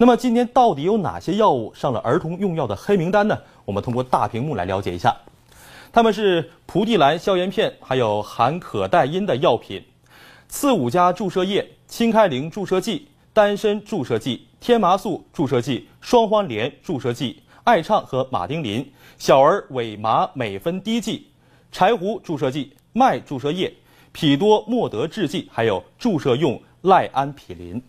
那么今天到底有哪些药物上了儿童用药的黑名单呢？我们通过大屏幕来了解一下。它们是蒲地蓝消炎片，还有含可待因的药品，次五加注射液、清开灵注射剂、丹参注射剂、天麻素注射剂、双黄连注射剂、艾畅和马丁啉、小儿伪麻美芬滴剂、柴胡注射剂、麦注射液、匹多莫德制剂，还有注射用赖氨匹林。